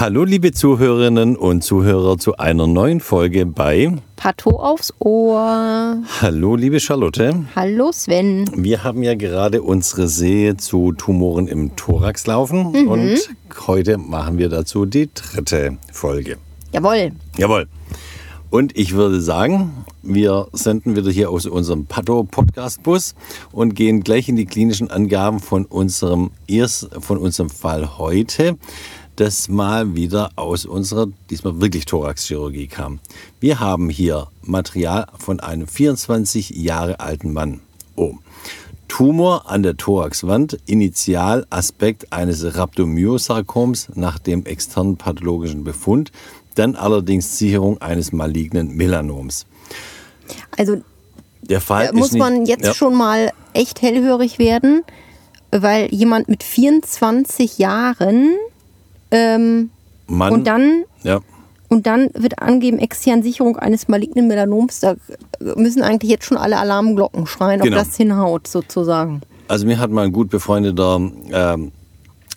Hallo liebe Zuhörerinnen und Zuhörer zu einer neuen Folge bei Pato aufs Ohr. Hallo liebe Charlotte. Hallo Sven. Wir haben ja gerade unsere Serie zu Tumoren im Thorax laufen mhm. und heute machen wir dazu die dritte Folge. Jawohl. Jawohl. Und ich würde sagen, wir senden wieder hier aus unserem Pato-Podcast-Bus und gehen gleich in die klinischen Angaben von unserem, erst, von unserem Fall heute, das mal wieder aus unserer, diesmal wirklich Thoraxchirurgie kam. Wir haben hier Material von einem 24 Jahre alten Mann. Oh. Tumor an der Thoraxwand, Initialaspekt eines Rhabdomyosarkoms nach dem externen pathologischen Befund, dann allerdings Sicherung eines malignen Melanoms. Also der Fall muss nicht, man jetzt ja. schon mal echt hellhörig werden, weil jemand mit 24 Jahren ähm, Mann, und dann ja. und dann wird angegeben externe Sicherung eines malignen Melanoms. Da müssen eigentlich jetzt schon alle Alarmglocken schreien, genau. ob das hinhaut sozusagen. Also mir hat mal ein gut befreundeter ähm,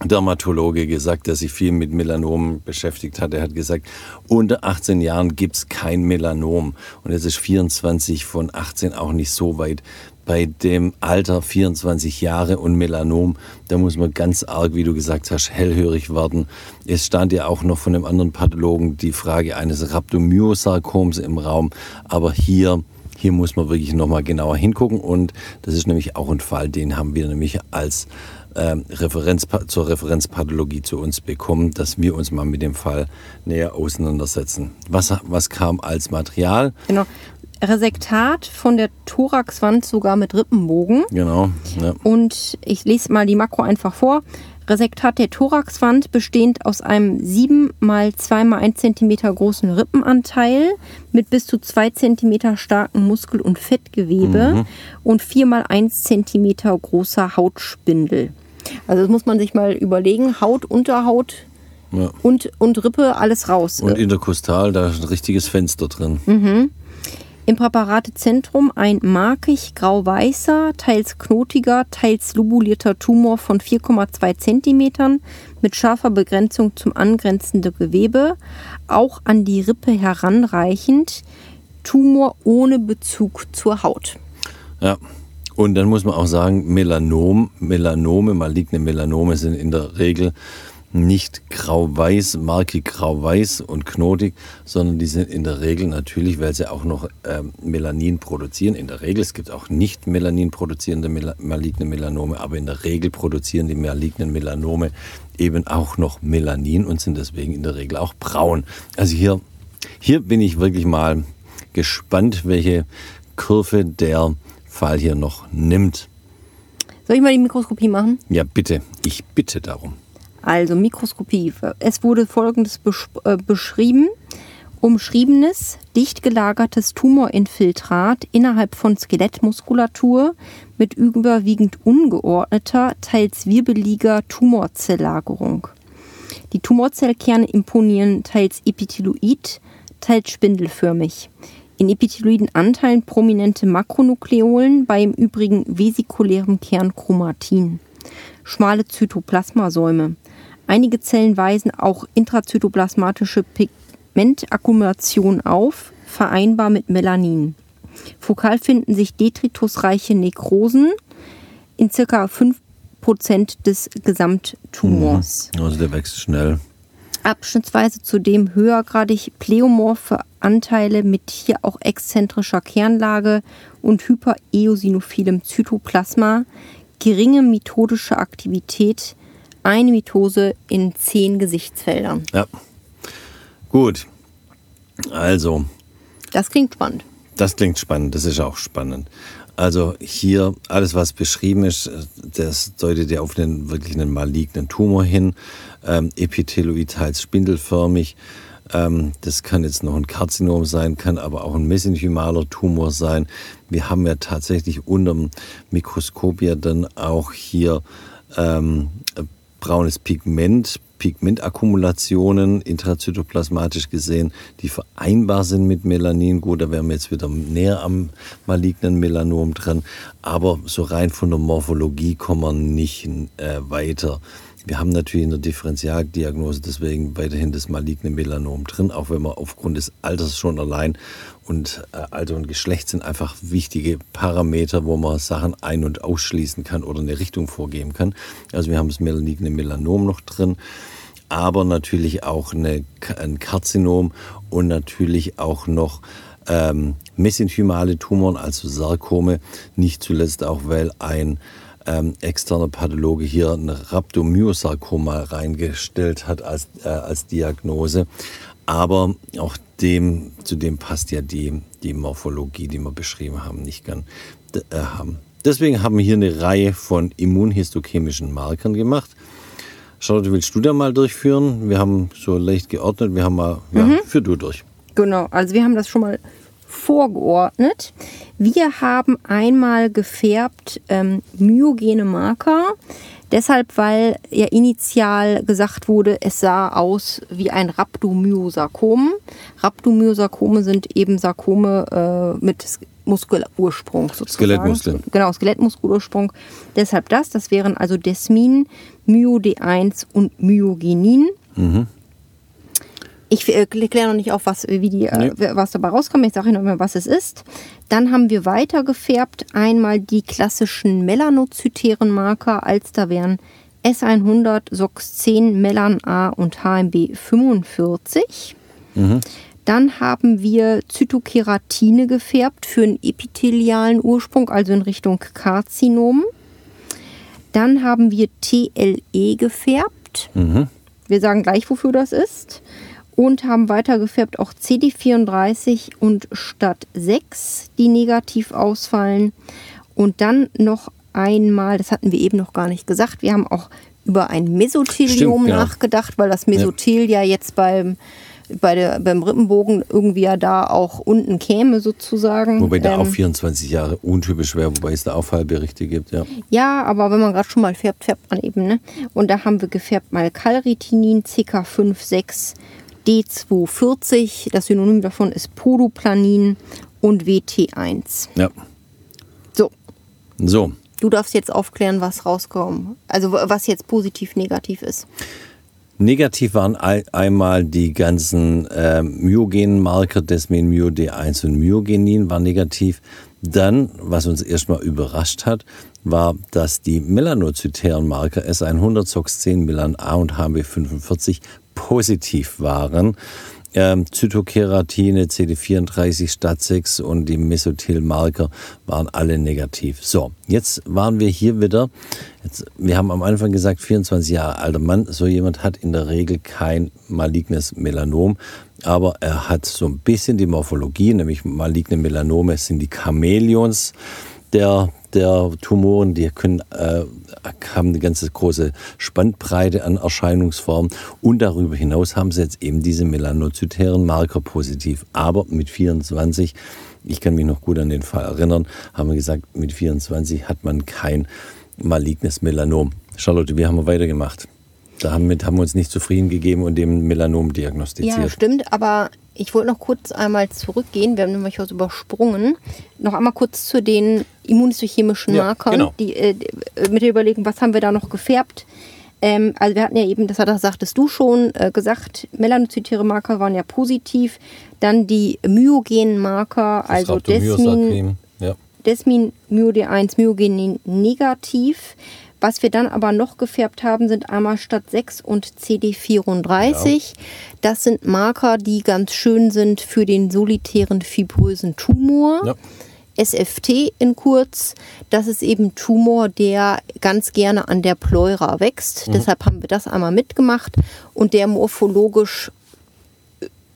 Dermatologe gesagt, der sich viel mit Melanomen beschäftigt hat. Er hat gesagt, unter 18 Jahren gibt es kein Melanom. Und jetzt ist 24 von 18 auch nicht so weit. Bei dem Alter 24 Jahre und Melanom, da muss man ganz arg, wie du gesagt hast, hellhörig werden. Es stand ja auch noch von einem anderen Pathologen die Frage eines Rhabdomyosarkoms im Raum. Aber hier hier muss man wirklich nochmal genauer hingucken und das ist nämlich auch ein Fall, den haben wir nämlich als ähm, Referenz, zur Referenzpathologie zu uns bekommen, dass wir uns mal mit dem Fall näher auseinandersetzen. Was, was kam als Material? Genau. Resektat von der Thoraxwand sogar mit Rippenbogen. Genau. Ja. Und ich lese mal die Makro einfach vor. Resektat der Thoraxwand bestehend aus einem 7 mal 2 mal 1 cm großen Rippenanteil mit bis zu 2 cm starken Muskel- und Fettgewebe mhm. und 4 mal 1 cm großer Hautspindel. Also das muss man sich mal überlegen. Haut, Unterhaut ja. und, und Rippe, alles raus. Und interkostal, da ist ein richtiges Fenster drin. Mhm. Im Präparatezentrum ein markig grau-weißer, teils knotiger, teils lobulierter Tumor von 4,2 cm mit scharfer Begrenzung zum angrenzenden Gewebe, auch an die Rippe heranreichend, Tumor ohne Bezug zur Haut. Ja, und dann muss man auch sagen, Melanom, Melanome, maligne Melanome sind in der Regel nicht grau-weiß, markig grau-weiß und knotig, sondern die sind in der Regel natürlich, weil sie auch noch ähm, Melanin produzieren. In der Regel, es gibt auch nicht Melanin produzierende Mel maligne Melanome, aber in der Regel produzieren die malignen Melanome eben auch noch Melanin und sind deswegen in der Regel auch braun. Also hier, hier bin ich wirklich mal gespannt, welche Kurve der Fall hier noch nimmt. Soll ich mal die Mikroskopie machen? Ja, bitte. Ich bitte darum. Also Mikroskopie. Es wurde folgendes besch äh, beschrieben. Umschriebenes, dicht gelagertes Tumorinfiltrat innerhalb von Skelettmuskulatur mit überwiegend ungeordneter, teils wirbeliger Tumorzelllagerung. Die Tumorzellkerne imponieren teils epitheloid, teils spindelförmig. In epitheloiden Anteilen prominente Makronukleolen, bei im Übrigen vesikulären Kern Chromatin. Schmale Zytoplasmasäume. Einige Zellen weisen auch intrazytoplasmatische Pigmentakkumulation auf, vereinbar mit Melanin. Fokal finden sich detritusreiche Nekrosen in ca. 5% des Gesamttumors. Mhm. Also der wächst schnell. Abschnittsweise zudem höhergradig pleomorphe Anteile mit hier auch exzentrischer Kernlage und hypereosinophilem Zytoplasma, geringe methodische Aktivität, eine Mitose in zehn Gesichtsfeldern. Ja. Gut. Also. Das klingt spannend. Das klingt spannend, das ist auch spannend. Also hier alles, was beschrieben ist, das deutet ja auf einen wirklich einen malignen Tumor hin. Ähm, Epitheloid teils spindelförmig. Ähm, das kann jetzt noch ein Karzinom sein, kann aber auch ein mesenchymaler Tumor sein. Wir haben ja tatsächlich unter dem Mikroskop ja dann auch hier ähm, braunes Pigment, Pigmentakkumulationen intrazytoplasmatisch gesehen, die vereinbar sind mit Melanin. Gut, da wären wir jetzt wieder näher am malignen Melanom dran. Aber so rein von der Morphologie kommen wir nicht äh, weiter. Wir haben natürlich in der Differentialdiagnose deswegen weiterhin das maligne Melanom drin, auch wenn man aufgrund des Alters schon allein und äh, Alter und Geschlecht sind einfach wichtige Parameter, wo man Sachen ein- und ausschließen kann oder eine Richtung vorgeben kann. Also wir haben das maligne Melanom noch drin, aber natürlich auch eine, ein Karzinom und natürlich auch noch ähm, mesenchymale Tumoren, also Sarkome, nicht zuletzt auch, weil ein ähm, externer Pathologe hier ein Rhabdomyosarkoma reingestellt hat als, äh, als Diagnose. Aber auch dem, zu dem passt ja die, die Morphologie, die wir beschrieben haben, nicht ganz. Äh, haben. Deswegen haben wir hier eine Reihe von immunhistochemischen Markern gemacht. Charlotte, willst du da mal durchführen? Wir haben so leicht geordnet, wir haben mal, ja, mhm. führ du durch. Genau, also wir haben das schon mal vorgeordnet. Wir haben einmal gefärbt ähm, myogene Marker. Deshalb, weil ja initial gesagt wurde, es sah aus wie ein Rhabdomyosarkom. Rhabdomyosarkome sind eben Sarkome äh, mit Muskelursprung sozusagen. Skelettmuskeln. Genau, Skelettmuskelursprung. Deshalb das. Das wären also Desmin, MyoD1 und Myogenin. Mhm. Ich äh, kläre noch nicht auf, was, wie die, äh, nee. was dabei rauskommt. Ich sage Ihnen noch mal, was es ist. Dann haben wir weiter gefärbt. Einmal die klassischen melanozytären Marker, als da wären S100, SOX10, Melan A und HMB 45. Mhm. Dann haben wir Zytokeratine gefärbt für einen epithelialen Ursprung, also in Richtung Karzinom. Dann haben wir TLE gefärbt. Mhm. Wir sagen gleich, wofür das ist und haben weiter gefärbt auch CD34 und statt 6, die negativ ausfallen. Und dann noch einmal, das hatten wir eben noch gar nicht gesagt, wir haben auch über ein Mesothelium Stimmt, ja. nachgedacht, weil das Mesothel ja, ja jetzt beim bei der, beim Rippenbogen irgendwie ja da auch unten käme sozusagen. Wobei da ähm, auch 24 Jahre untypisch wäre, wobei es da auch Fallberichte gibt, ja. Ja, aber wenn man gerade schon mal färbt, färbt man eben, ne? Und da haben wir gefärbt mal Calritinin, CK56 D240, das Synonym davon ist Podoplanin und WT1. Ja. So. So. Du darfst jetzt aufklären, was rauskommt. Also was jetzt positiv, negativ ist. Negativ waren einmal die ganzen äh, myogenen Marker, Desmin, MyoD1 und Myogenin war negativ. Dann, was uns erstmal überrascht hat, war, dass die melanozytären Marker S100, SOX10, Melan A und HB45 positiv waren. Ähm, Zytokeratine, CD34, STAT6 und die Mesothelmarker waren alle negativ. So, jetzt waren wir hier wieder. Jetzt, wir haben am Anfang gesagt, 24 Jahre alter Mann. So jemand hat in der Regel kein malignes Melanom, aber er hat so ein bisschen die Morphologie, nämlich maligne Melanome sind die Chamäleons der, der Tumoren, die können, äh, haben eine ganz große Spannbreite an Erscheinungsformen und darüber hinaus haben sie jetzt eben diese melanozytären Marker positiv. Aber mit 24, ich kann mich noch gut an den Fall erinnern, haben wir gesagt, mit 24 hat man kein malignes Melanom. Charlotte, wie haben wir weitergemacht? Damit haben wir uns nicht zufrieden gegeben und dem Melanom diagnostiziert. Ja, stimmt, aber ich wollte noch kurz einmal zurückgehen, wir haben nämlich was übersprungen. Noch einmal kurz zu den immunhistochemischen Markern, ja, genau. die, äh, mit der Überlegung, was haben wir da noch gefärbt. Ähm, also wir hatten ja eben, das, hat, das sagtest du schon, äh, gesagt, melanozytäre Marker waren ja positiv. Dann die myogenen Marker, das also Desmin, ja. Desmin, MyoD1, Myogenin negativ. Was wir dann aber noch gefärbt haben, sind einmal statt 6 und CD34. Ja. Das sind Marker, die ganz schön sind für den solitären fibrösen Tumor. Ja. SFT in kurz, das ist eben Tumor, der ganz gerne an der Pleura wächst. Mhm. Deshalb haben wir das einmal mitgemacht und der morphologisch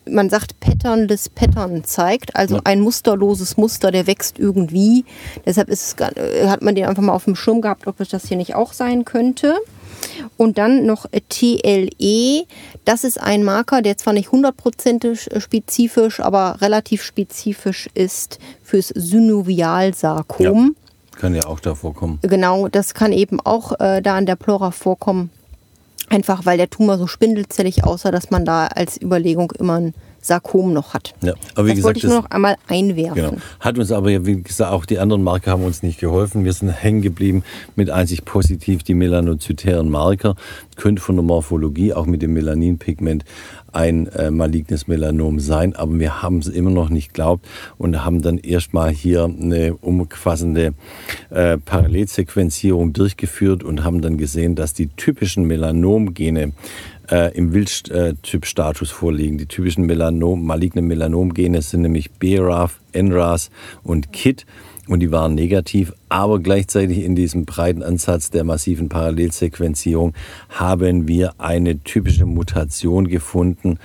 man sagt, patternless Pattern zeigt, also ein musterloses Muster, der wächst irgendwie. Deshalb ist es, äh, hat man den einfach mal auf dem Schirm gehabt, ob das hier nicht auch sein könnte. Und dann noch TLE, das ist ein Marker, der zwar nicht hundertprozentig äh, spezifisch, aber relativ spezifisch ist fürs Synovialsarkom. Ja, kann ja auch da vorkommen. Genau, das kann eben auch äh, da an der Plora vorkommen. Einfach weil der Tumor so spindelzellig aussah, dass man da als Überlegung immer ein Sarkom noch hat. Ja, aber wie das gesagt, wollte ich nur noch einmal einwerfen. Genau. Hat uns aber, wie gesagt, auch die anderen Marker haben uns nicht geholfen. Wir sind hängen geblieben mit einzig positiv die melanozytären Marker. Könnte von der Morphologie auch mit dem Melaninpigment ein äh, malignes Melanom sein, aber wir haben es immer noch nicht glaubt und haben dann erstmal hier eine umfassende äh, Parallelsequenzierung durchgeführt und haben dann gesehen, dass die typischen Melanomgene äh, im Wildtyp-Status vorliegen. Die typischen Melanom, malignen Melanomgene sind nämlich BRAF, NRAS und KIT und die waren negativ, aber gleichzeitig in diesem breiten Ansatz der massiven Parallelsequenzierung haben wir eine typische Mutation gefunden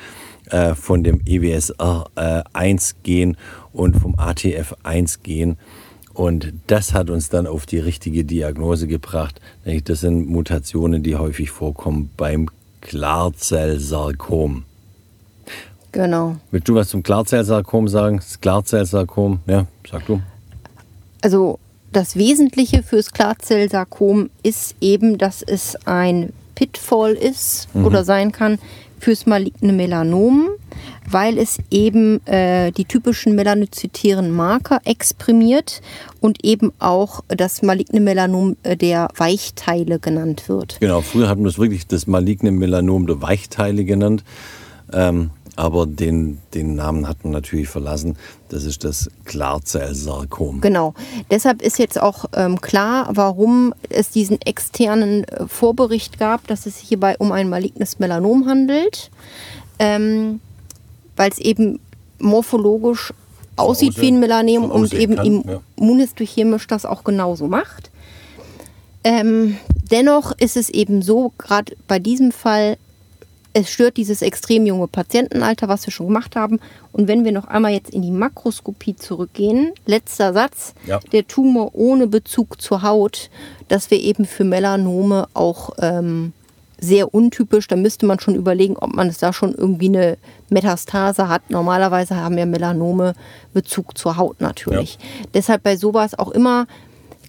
äh, von dem EWSR1-Gen und vom ATF1-Gen. Und das hat uns dann auf die richtige Diagnose gebracht. Das sind Mutationen, die häufig vorkommen beim Klarzellsarkom. Genau. Willst du was zum Klarzellsarkom sagen? Das Klarzellsarkom, ja, sag du. Also das Wesentliche fürs Klarzellsarkom ist eben, dass es ein Pitfall ist oder sein kann fürs maligne Melanom, weil es eben äh, die typischen melanozytären Marker exprimiert und eben auch das maligne Melanom äh, der Weichteile genannt wird. Genau, früher hatten wir es wirklich das maligne Melanom der Weichteile genannt. Ähm, aber den, den Namen hat man natürlich verlassen. Das ist das Klarzellsarkom. Genau. Deshalb ist jetzt auch ähm, klar, warum es diesen externen äh, Vorbericht gab, dass es sich hierbei um ein malignes Melanom handelt, ähm, weil es eben morphologisch aussieht aussehen- wie ein Melanom und eben kann, ja. immunhistochemisch das auch genauso macht. Ähm, dennoch ist es eben so, gerade bei diesem Fall, es stört dieses extrem junge Patientenalter, was wir schon gemacht haben. Und wenn wir noch einmal jetzt in die Makroskopie zurückgehen, letzter Satz, Ja. der Tumor ohne Bezug zur Haut, dass wir eben für Melanome auch ähm, sehr untypisch, da müsste man schon überlegen, ob man es da schon irgendwie eine Metastase hat. Normalerweise haben ja Melanome Bezug zur Haut natürlich. Deshalb bei sowas auch immer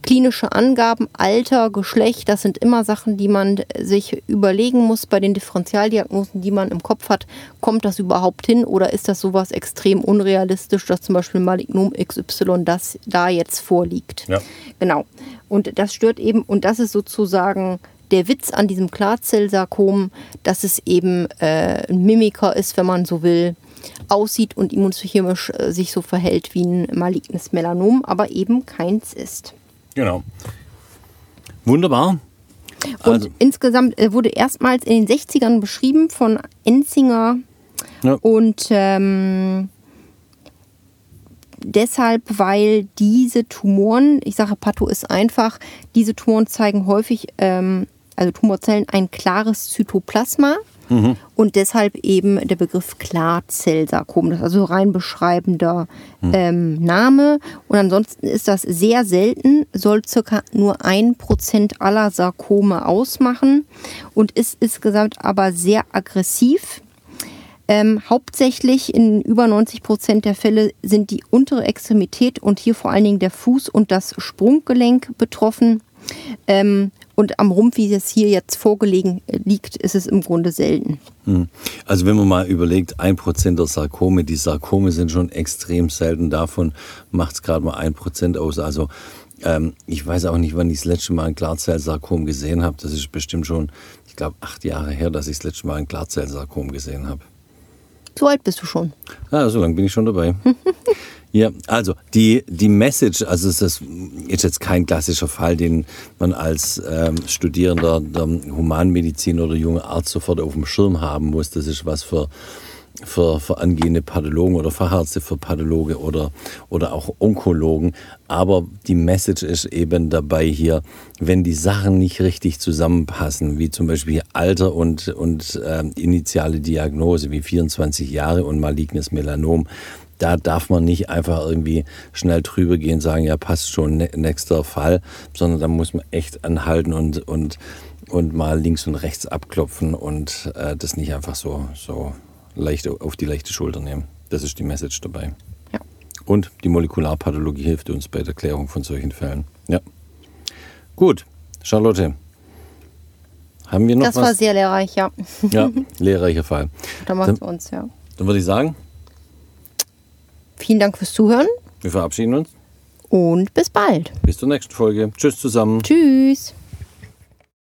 klinische Angaben, Alter, Geschlecht, das sind immer Sachen, die man sich überlegen muss bei den Differentialdiagnosen, die man im Kopf hat. Kommt das überhaupt hin oder ist das sowas extrem unrealistisch, dass zum Beispiel Malignom XY das da jetzt vorliegt? Ja. Genau. Und das stört eben, und das ist sozusagen der Witz an diesem Klarzellsarkom, dass es eben äh, ein Mimiker ist, wenn man so will, aussieht und immunchemisch äh, sich so verhält wie ein malignes Melanom, aber eben keins ist. Genau. Wunderbar. Und Also- insgesamt äh, wurde erstmals in den 60ern beschrieben von Enzinger Ja. und ähm, deshalb, weil diese Tumoren, ich sage, Patho ist einfach, diese Tumoren zeigen häufig, ähm, also Tumorzellen, ein klares Zytoplasma. Und deshalb eben der Begriff Klarzellsarkom. Das ist also rein beschreibender ähm, Name. Und ansonsten ist das sehr selten, soll circa nur ein Prozent aller Sarkome ausmachen und ist insgesamt aber sehr aggressiv. Ähm, hauptsächlich in über 90 Prozent der Fälle sind die untere Extremität und hier vor allen Dingen der Fuß und das Sprunggelenk betroffen. Ähm, und am Rumpf, wie es hier jetzt vorgelegen äh, liegt, ist es im Grunde selten. Hm. Also wenn man mal überlegt, ein Prozent der Sarkome, die Sarkome sind schon extrem selten, davon macht es gerade mal ein Prozent aus. Also ähm, ich weiß auch nicht, wann ich das letzte Mal ein Klarzellsarkom gesehen habe. Das ist bestimmt schon, ich glaube, acht Jahre her, dass ich das letzte Mal ein Klarzellsarkom gesehen habe. So alt bist du schon. Ja, so lange bin ich schon dabei. ja, also die, die Message, also es ist, ist jetzt kein klassischer Fall, den man als ähm, Studierender der Humanmedizin oder junger Arzt sofort auf dem Schirm haben muss. Das ist was für, für, für angehende Pathologen oder Fachärzte für Pathologe oder, oder auch Onkologen. Aber die Message ist eben dabei hier, wenn die Sachen nicht richtig zusammenpassen, wie zum Beispiel Alter und, und ähm, initiale Diagnose, wie 24 Jahre und malignes Melanom, da darf man nicht einfach irgendwie schnell drüber gehen und sagen, ja, passt schon, ne- nächster Fall, sondern da muss man echt anhalten und, und, und mal links und rechts abklopfen und äh, das nicht einfach so, so leicht auf die leichte Schulter nehmen. Das ist die Message dabei. Ja. Und die Molekularpathologie hilft uns bei der Klärung von solchen Fällen. Ja. Gut, Charlotte. Haben wir noch Das was? war sehr lehrreich, ja. ja, lehrreicher Fall. Da macht Dann, es uns, ja. dann würde ich sagen, Vielen Dank fürs Zuhören Wir verabschieden uns. und bis bald. Bis zur nächsten Folge. Tschüss zusammen. Tschüss.